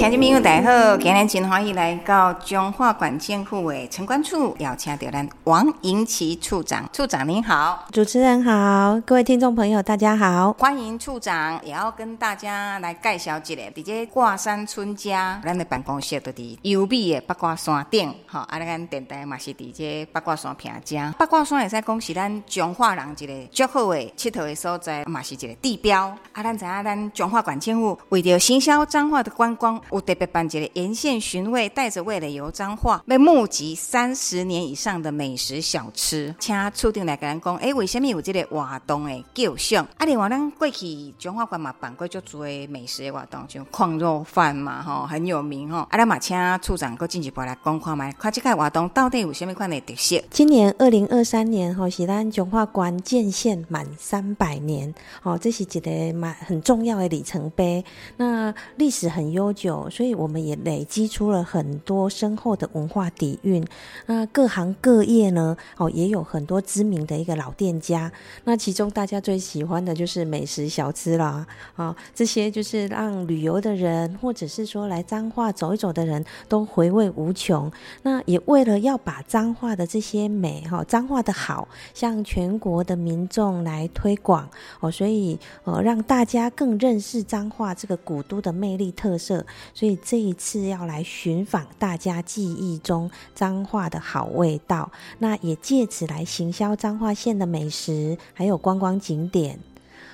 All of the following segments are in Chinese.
听众朋友大家好，今天真欢喜来到彰化管建府的城管处，邀请到咱王银奇处长。处长您好，主持人好，各位听众朋友大家好，欢迎处长，也要跟大家来介绍一下，伫这挂山村家，咱的办公室都伫优美的八卦山顶，哈，啊，咱电台嘛是伫这八卦山平家。八卦山会使讲是咱彰化人一个最好的佚佗的所在，嘛是一个地标。啊，咱知影咱彰化管建府为着行销彰化的观光。有特别办一个沿线巡味，带着味蕾游彰化，被募集三十年以上的美食小吃，请处长来跟咱讲，哎，为什么有这个活动的构想？啊，另外咱过去中华馆嘛办过足多美食的活动，像矿肉饭嘛，吼很有名吼。啊，咱嘛请处长搁进一步来讲看卖，看这个活动到底有什么款的特色？今年二零二三年吼是咱中华馆建县满三百年，哦，这是一个蛮很重要的里程碑。那历史很悠久。所以我们也累积出了很多深厚的文化底蕴。那各行各业呢，哦，也有很多知名的一个老店家。那其中大家最喜欢的就是美食小吃啦，啊，这些就是让旅游的人，或者是说来彰化走一走的人都回味无穷。那也为了要把彰化的这些美，哈，彰化的好，向全国的民众来推广哦，所以呃，让大家更认识彰化这个古都的魅力特色。所以这一次要来寻访大家记忆中彰化的好味道，那也借此来行销彰化县的美食，还有观光景点。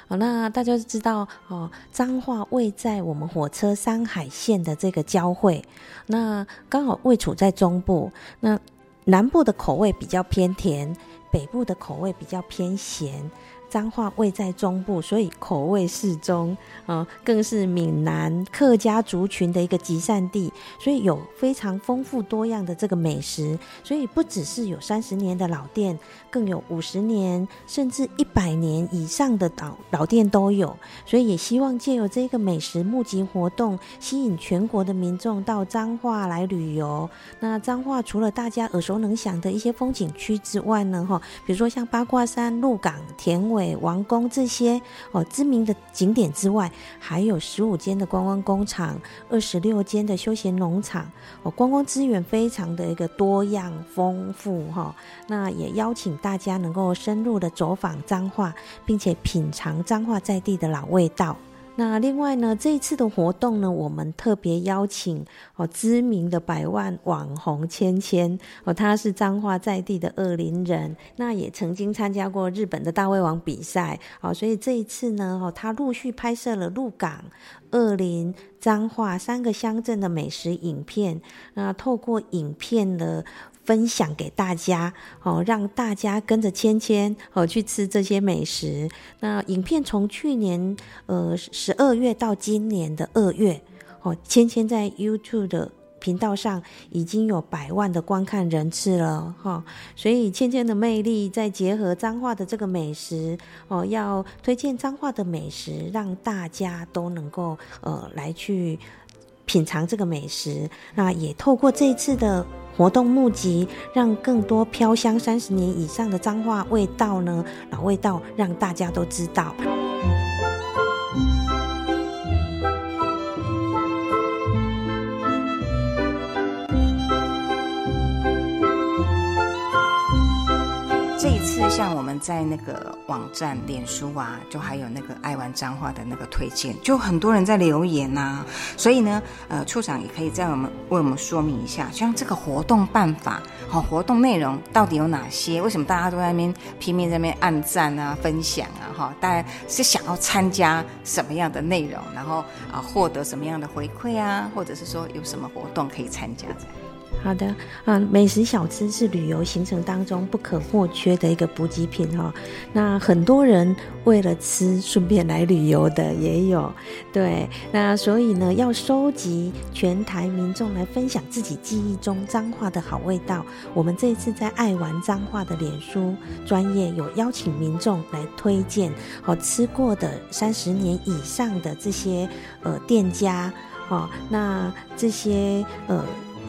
好，那大家知道哦，彰化位在我们火车山海线的这个交汇，那刚好位处在中部。那南部的口味比较偏甜，北部的口味比较偏咸。彰化位在中部，所以口味适中啊，更是闽南客家族群的一个集散地，所以有非常丰富多样的这个美食。所以不只是有三十年的老店，更有五十年甚至一百年以上的老老店都有。所以也希望借由这个美食募集活动，吸引全国的民众到彰化来旅游。那彰化除了大家耳熟能详的一些风景区之外呢，哈，比如说像八卦山、鹿港、田尾。王宫这些哦知名的景点之外，还有十五间的观光工厂，二十六间的休闲农场哦，观光资源非常的一个多样丰富哈。那也邀请大家能够深入的走访彰化，并且品尝彰化在地的老味道。那另外呢，这一次的活动呢，我们特别邀请哦知名的百万网红芊芊哦，她是彰化在地的恶灵人，那也曾经参加过日本的大胃王比赛哦，所以这一次呢，哦她陆续拍摄了鹿港、二林、彰化三个乡镇的美食影片，那透过影片的。分享给大家哦，让大家跟着芊芊哦去吃这些美食。那影片从去年呃十二月到今年的二月哦，芊芊在 YouTube 的频道上已经有百万的观看人次了哈。所以芊芊的魅力再结合彰化的这个美食哦，要推荐彰化的美食，让大家都能够呃来去品尝这个美食。那也透过这次的。活动募集，让更多飘香三十年以上的脏话味道呢，老味道，让大家都知道。像我们在那个网站、脸书啊，就还有那个爱玩脏话的那个推荐，就很多人在留言呐。所以呢，呃，处长也可以在我们为我们说明一下，像这个活动办法、好活动内容到底有哪些？为什么大家都在那边拼命在那边按赞啊、分享啊？哈，大家是想要参加什么样的内容？然后啊，获得什么样的回馈啊？或者是说有什么活动可以参加？好的，啊，美食小吃是旅游行程当中不可或缺的一个补给品哈。那很多人为了吃顺便来旅游的也有，对。那所以呢，要收集全台民众来分享自己记忆中脏话的好味道。我们这一次在爱玩脏话的脸书专业有邀请民众来推荐哦吃过的三十年以上的这些呃店家哦，那这些呃。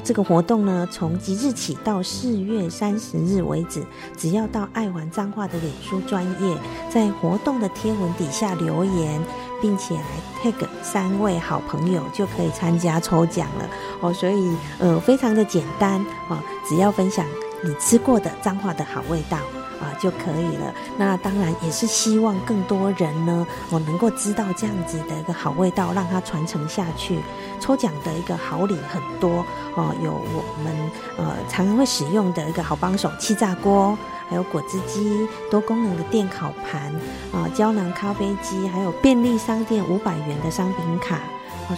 这个活动呢，从即日起到四月三十日为止，只要到爱玩脏话的脸书专业，在活动的贴文底下留言，并且来 tag 三位好朋友，就可以参加抽奖了哦。所以呃，非常的简单哦，只要分享你吃过的脏话的好味道。啊就可以了。那当然也是希望更多人呢，我能够知道这样子的一个好味道，让它传承下去。抽奖的一个好礼很多哦，有我们呃常常会使用的一个好帮手气炸锅，还有果汁机、多功能的电烤盘啊、胶囊咖啡机，还有便利商店五百元的商品卡。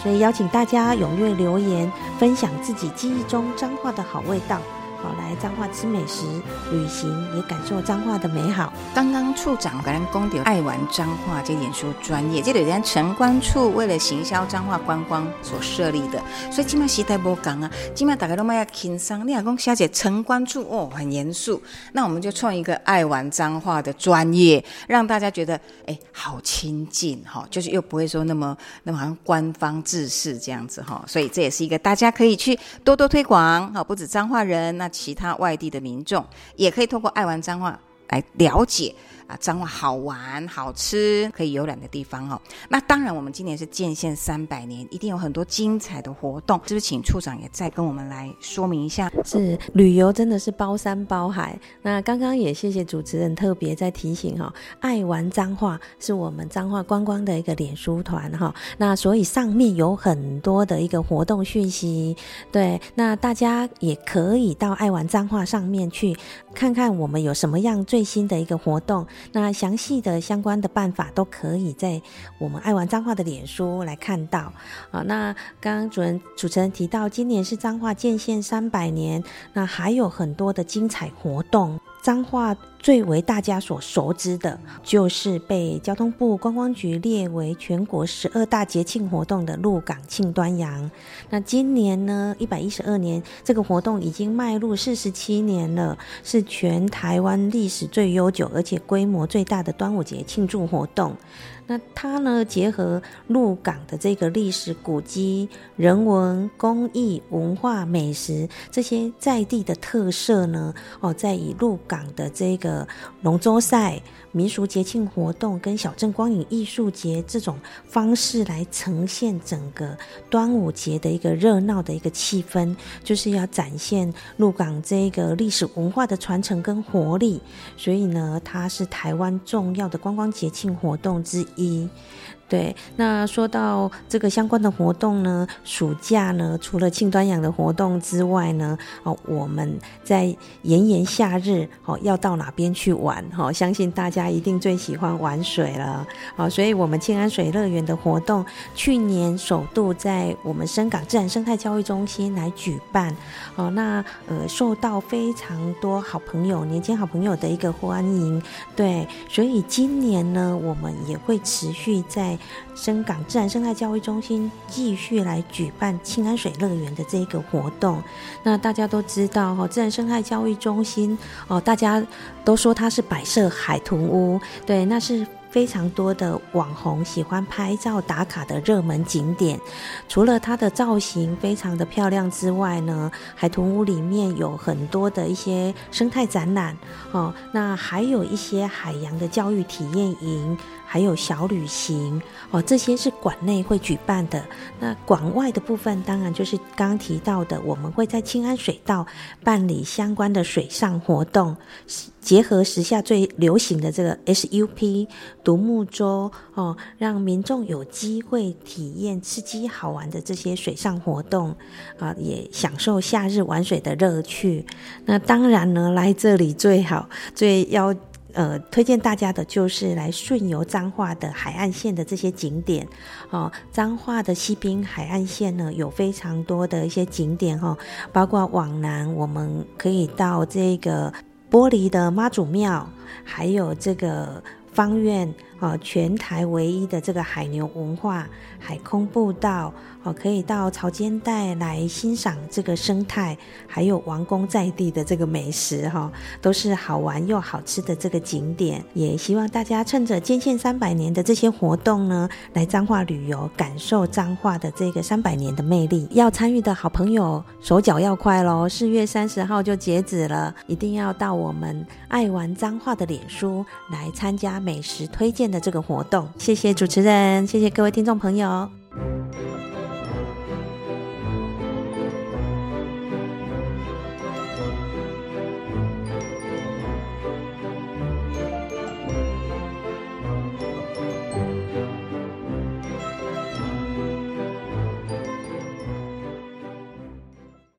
所以邀请大家踊跃留言，分享自己记忆中彰化的好味道。好，来彰化吃美食、旅行，也感受彰化的美好。刚刚处长跟人公调爱玩彰化这点说专业，这里人城关处为了行销彰化观光所设立的，所以今麦时代不讲啊，今麦大家都卖要轻松。你老公小姐城关处哦，很严肃，那我们就创一个爱玩彰化的专业，让大家觉得哎好亲近哈，就是又不会说那么那么好像官方制式这样子哈，所以这也是一个大家可以去多多推广哈，不止彰化人那。其他外地的民众也可以通过爱玩脏话来了解。啊，彰化好玩、好吃、可以游览的地方哦。那当然，我们今年是建县三百年，一定有很多精彩的活动。是不是请处长也再跟我们来说明一下？是旅游真的是包山包海。那刚刚也谢谢主持人特别在提醒哈，爱玩彰化是我们彰化观光的一个脸书团哈。那所以上面有很多的一个活动讯息，对，那大家也可以到爱玩彰化上面去看看我们有什么样最新的一个活动。那详细的相关的办法都可以在我们爱玩脏话的脸书来看到啊。那刚刚主人主持人提到，今年是脏话建县三百年，那还有很多的精彩活动。彰化最为大家所熟知的，就是被交通部观光局列为全国十二大节庆活动的鹿港庆端阳。那今年呢，一百一十二年，这个活动已经迈入四十七年了，是全台湾历史最悠久而且规模最大的端午节庆祝活动。那它呢，结合鹿港的这个历史古迹、人文、工艺、文化、美食这些在地的特色呢，哦，在以鹿港的这个龙舟赛。民俗节庆活动跟小镇光影艺术节这种方式来呈现整个端午节的一个热闹的一个气氛，就是要展现鹿港这个历史文化的传承跟活力。所以呢，它是台湾重要的观光节庆活动之一。一。对，那说到这个相关的活动呢，暑假呢，除了庆端阳的活动之外呢，哦，我们在炎炎夏日，哦，要到哪边去玩？哈，相信大家一定最喜欢玩水了，好，所以我们庆安水乐园的活动，去年首度在我们深港自然生态教育中心来举办，哦，那呃，受到非常多好朋友、年轻好朋友的一个欢迎，对，所以今年呢，我们也会持续在。深港自然生态教育中心继续来举办清安水乐园的这个活动。那大家都知道哈，自然生态教育中心哦，大家都说它是摆设海豚屋，对，那是。非常多的网红喜欢拍照打卡的热门景点，除了它的造型非常的漂亮之外呢，海豚屋里面有很多的一些生态展览哦，那还有一些海洋的教育体验营，还有小旅行哦，这些是馆内会举办的。那馆外的部分，当然就是刚刚提到的，我们会在清安水道办理相关的水上活动。结合时下最流行的这个 SUP 独木舟哦，让民众有机会体验刺激好玩的这些水上活动啊，也享受夏日玩水的乐趣。那当然呢，来这里最好最要呃推荐大家的就是来顺游彰化的海岸线的这些景点哦。彰化的西滨海岸线呢，有非常多的一些景点哈，包括往南我们可以到这个。玻璃的妈祖庙，还有这个方院啊，全台唯一的这个海牛文化海空步道。哦，可以到潮间带来欣赏这个生态，还有王宫在地的这个美食哈，都是好玩又好吃的这个景点。也希望大家趁着建县三百年的这些活动呢，来彰化旅游，感受彰化的这个三百年的魅力。要参与的好朋友，手脚要快喽！四月三十号就截止了，一定要到我们爱玩彰化的脸书来参加美食推荐的这个活动。谢谢主持人，谢谢各位听众朋友。